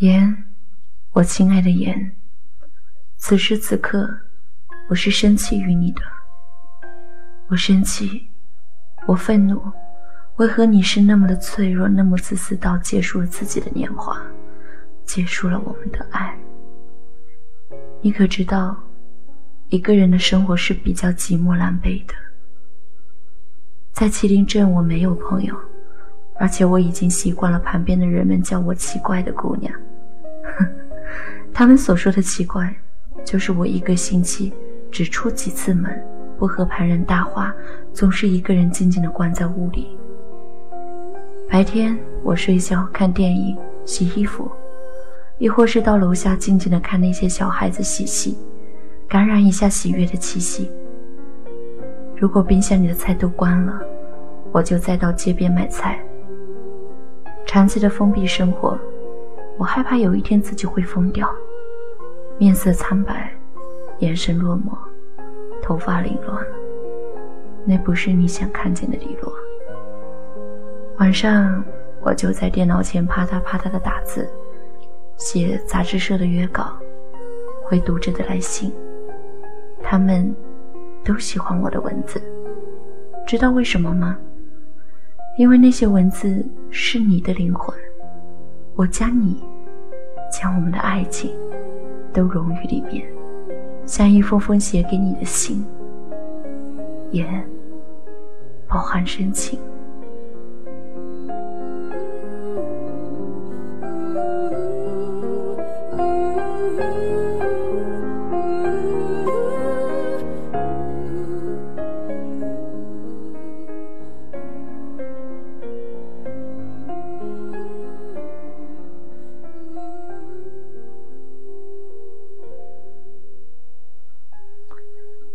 言，我亲爱的言，此时此刻，我是生气于你的。我生气，我愤怒，为何你是那么的脆弱，那么自私到结束了自己的年华，结束了我们的爱？你可知道，一个人的生活是比较寂寞狼狈的。在麒麟镇，我没有朋友，而且我已经习惯了旁边的人们叫我奇怪的姑娘。他们所说的奇怪，就是我一个星期只出几次门，不和旁人搭话，总是一个人静静的关在屋里。白天我睡觉、看电影、洗衣服，亦或是到楼下静静的看那些小孩子嬉戏，感染一下喜悦的气息。如果冰箱里的菜都关了，我就再到街边买菜。长期的封闭生活。我害怕有一天自己会疯掉，面色苍白，眼神落寞，头发凌乱。那不是你想看见的李洛。晚上我就在电脑前啪嗒啪嗒的打字，写杂志社的约稿，回读者的来信。他们都喜欢我的文字，知道为什么吗？因为那些文字是你的灵魂。我将你，将我们的爱情，都融于里面，像一封封写给你的信，也饱含深情。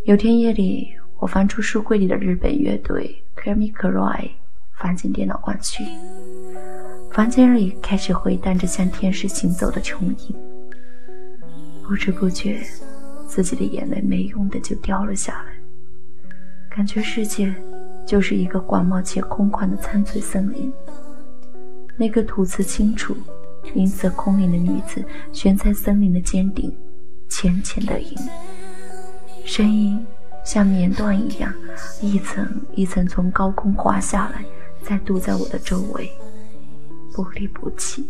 有天夜里，我翻出书柜里的日本乐队 Chemical Roy，放进电脑关去。房间里开始回荡着像天使行走的琼音。不知不觉，自己的眼泪没用的就掉了下来，感觉世界就是一个广袤且空旷的苍翠森林。那个吐字清楚、音色空灵的女子悬在森林的尖顶，浅浅的吟。声音像棉缎一样，一层一层从高空滑下来，再堵在我的周围，不离不弃。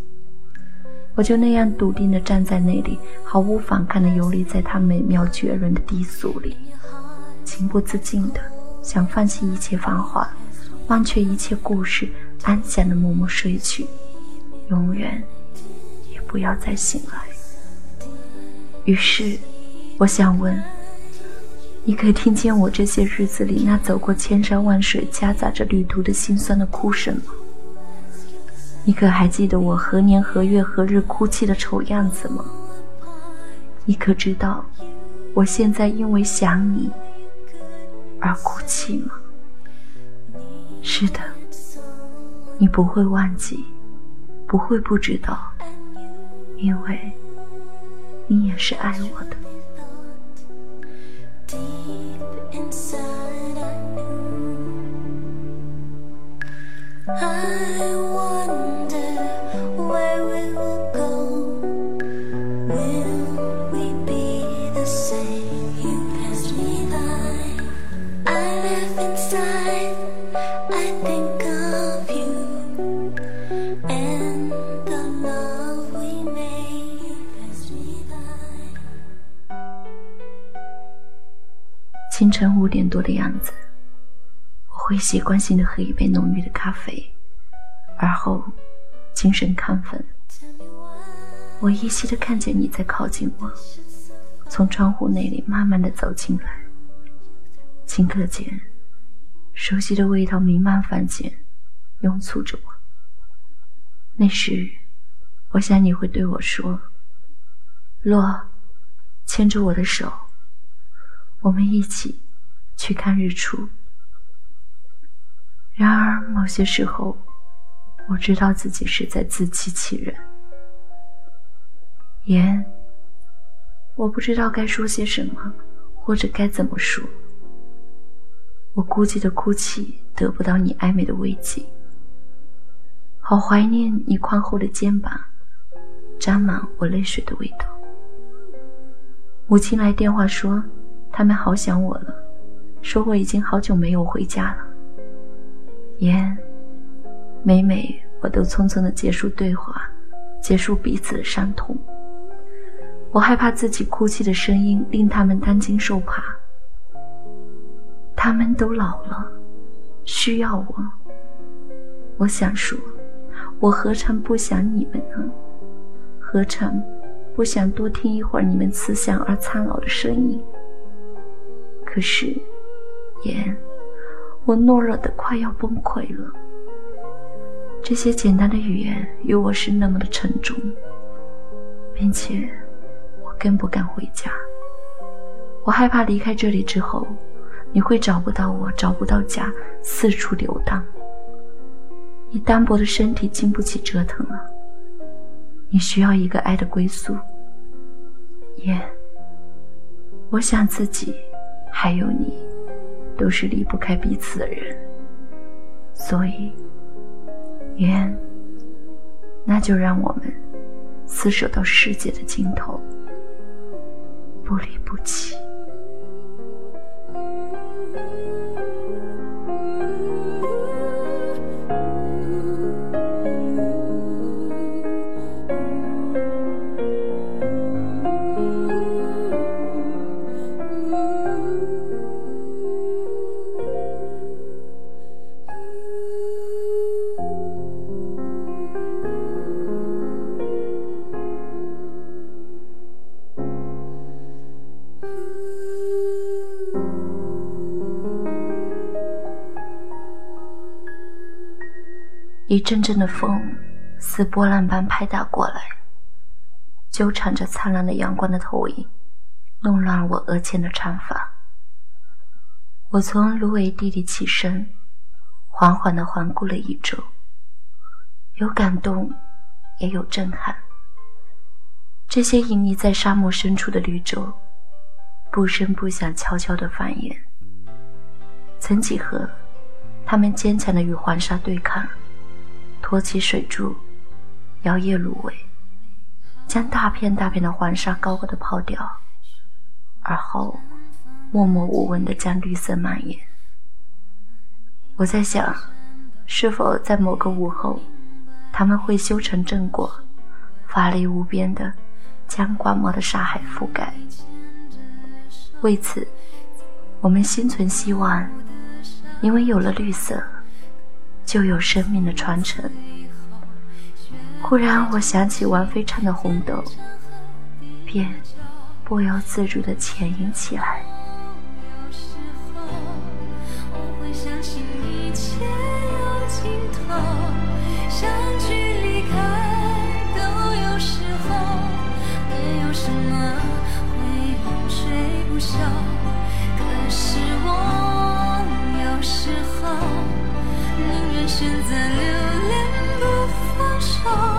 我就那样笃定地站在那里，毫无反抗地游离在他美妙绝伦的低俗里，情不自禁地想放弃一切繁华，忘却一切故事，安详地默默睡去，永远也不要再醒来。于是，我想问。你可听见我这些日子里那走过千山万水、夹杂着旅途的心酸的哭声吗？你可还记得我何年何月何日哭泣的丑样子吗？你可知道我现在因为想你而哭泣吗？是的，你不会忘记，不会不知道，因为你也是爱我的。晨五点多的样子，我会习惯性的喝一杯浓郁的咖啡，而后精神亢奋。我依稀的看见你在靠近我，从窗户那里慢慢的走进来。顷刻间，熟悉的味道弥漫房间，拥簇着我。那时，我想你会对我说：“洛，牵着我的手。”我们一起去看日出。然而，某些时候，我知道自己是在自欺欺人。言，我不知道该说些什么，或者该怎么说。我孤寂的哭泣，得不到你暧昧的慰藉。好怀念你宽厚的肩膀，沾满我泪水的味道。母亲来电话说，他们好想我了，说我已经好久没有回家了。言，每每我都匆匆的结束对话，结束彼此的伤痛。我害怕自己哭泣的声音令他们担惊受怕。他们都老了，需要我。我想说，我何尝不想你们呢？何尝不想多听一会儿你们慈祥而苍老的声音？可是，言，我懦弱的快要崩溃了。这些简单的语言与我是那么的沉重，并且我更不敢回家。我害怕离开这里之后，你会找不到我，找不到家，四处流荡。你单薄的身体经不起折腾了，你需要一个爱的归宿。耶，我想自己还有你，都是离不开彼此的人，所以，愿，那就让我们厮守到世界的尽头，不离不弃。一阵阵的风似波浪般拍打过来，纠缠着灿烂的阳光的投影，弄乱了我额前的长发。我从芦苇地里起身，缓缓地环顾了一周，有感动，也有震撼。这些隐匿在沙漠深处的绿洲，不声不响，悄悄地繁衍。曾几何，它们坚强地与黄沙对抗。托起水柱，摇曳芦苇，将大片大片的黄沙高高的抛掉，而后默默无闻地将绿色蔓延。我在想，是否在某个午后，他们会修成正果，法力无边的将广袤的沙海覆盖？为此，我们心存希望，因为有了绿色。就有生命的传承。忽然，我想起王菲唱的《红豆》，便不由自主地浅吟起来。再留恋不放手。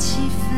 气氛。